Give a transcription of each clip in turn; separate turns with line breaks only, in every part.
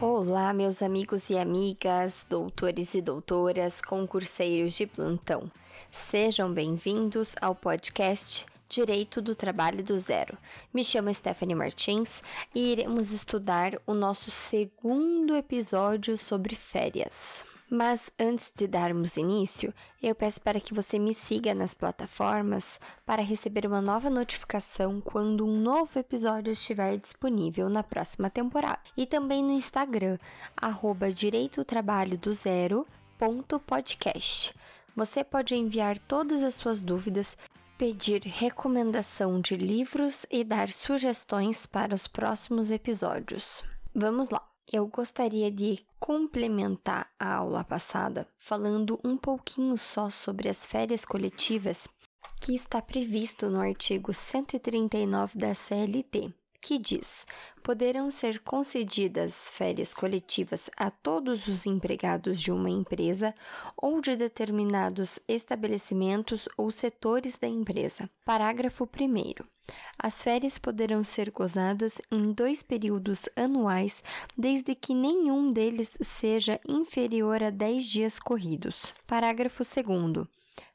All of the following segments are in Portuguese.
Olá, meus amigos e amigas, doutores e doutoras, concurseiros de plantão. Sejam bem-vindos ao podcast Direito do Trabalho do Zero. Me chamo Stephanie Martins e iremos estudar o nosso segundo episódio sobre férias. Mas antes de darmos início, eu peço para que você me siga nas plataformas para receber uma nova notificação quando um novo episódio estiver disponível na próxima temporada. E também no Instagram, arroba Direito Trabalho do. Você pode enviar todas as suas dúvidas, pedir recomendação de livros e dar sugestões para os próximos episódios. Vamos lá! Eu gostaria de complementar a aula passada falando um pouquinho só sobre as férias coletivas que está previsto no artigo 139 da CLT que diz: poderão ser concedidas férias coletivas a todos os empregados de uma empresa ou de determinados estabelecimentos ou setores da empresa. Parágrafo 1. As férias poderão ser gozadas em dois períodos anuais, desde que nenhum deles seja inferior a 10 dias corridos. Parágrafo 2.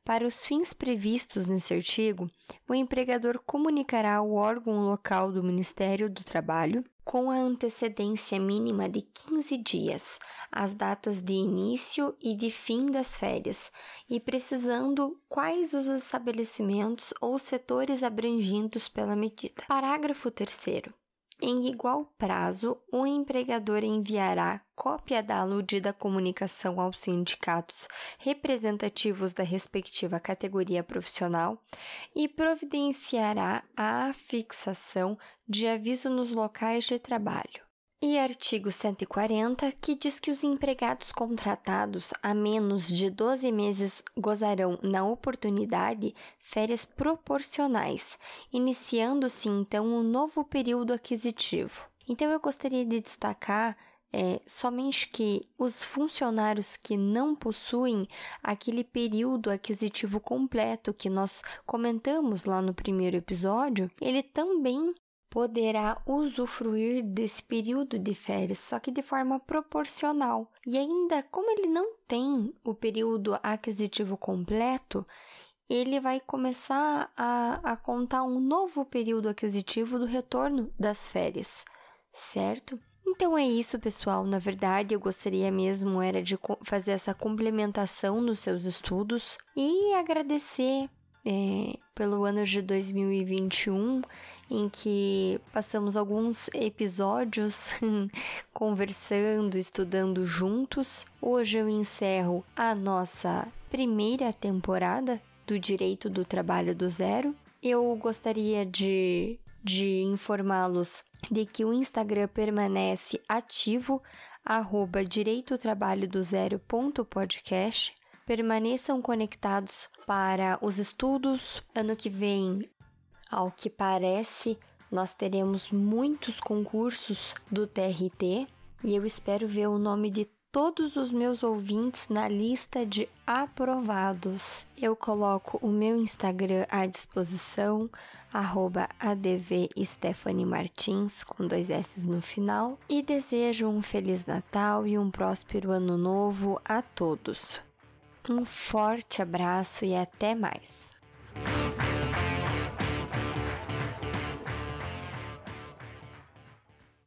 Para os fins previstos nesse artigo, o empregador comunicará ao órgão local do Ministério do Trabalho, com a antecedência mínima de 15 dias, as datas de início e de fim das férias, e precisando quais os estabelecimentos ou setores abrangidos pela medida. Parágrafo 3. Em igual prazo, o empregador enviará cópia da aludida comunicação aos sindicatos representativos da respectiva categoria profissional e providenciará a fixação de aviso nos locais de trabalho. E artigo 140, que diz que os empregados contratados há menos de 12 meses gozarão, na oportunidade, férias proporcionais, iniciando-se então um novo período aquisitivo. Então eu gostaria de destacar é, somente que os funcionários que não possuem aquele período aquisitivo completo que nós comentamos lá no primeiro episódio, ele também poderá usufruir desse período de férias, só que de forma proporcional. E ainda, como ele não tem o período aquisitivo completo, ele vai começar a, a contar um novo período aquisitivo do retorno das férias, certo? Então é isso, pessoal. Na verdade, eu gostaria mesmo era de fazer essa complementação nos seus estudos e agradecer é, pelo ano de 2021, em que passamos alguns episódios conversando, estudando juntos. Hoje eu encerro a nossa primeira temporada do Direito do Trabalho do Zero. Eu gostaria de, de informá-los de que o Instagram permanece ativo, arroba direito permaneçam conectados para os estudos. Ano que vem, ao que parece, nós teremos muitos concursos do TRT e eu espero ver o nome de todos os meus ouvintes na lista de aprovados. Eu coloco o meu Instagram à disposição, arroba Martins, com dois S no final, e desejo um Feliz Natal e um próspero Ano Novo a todos. Um forte abraço e até mais!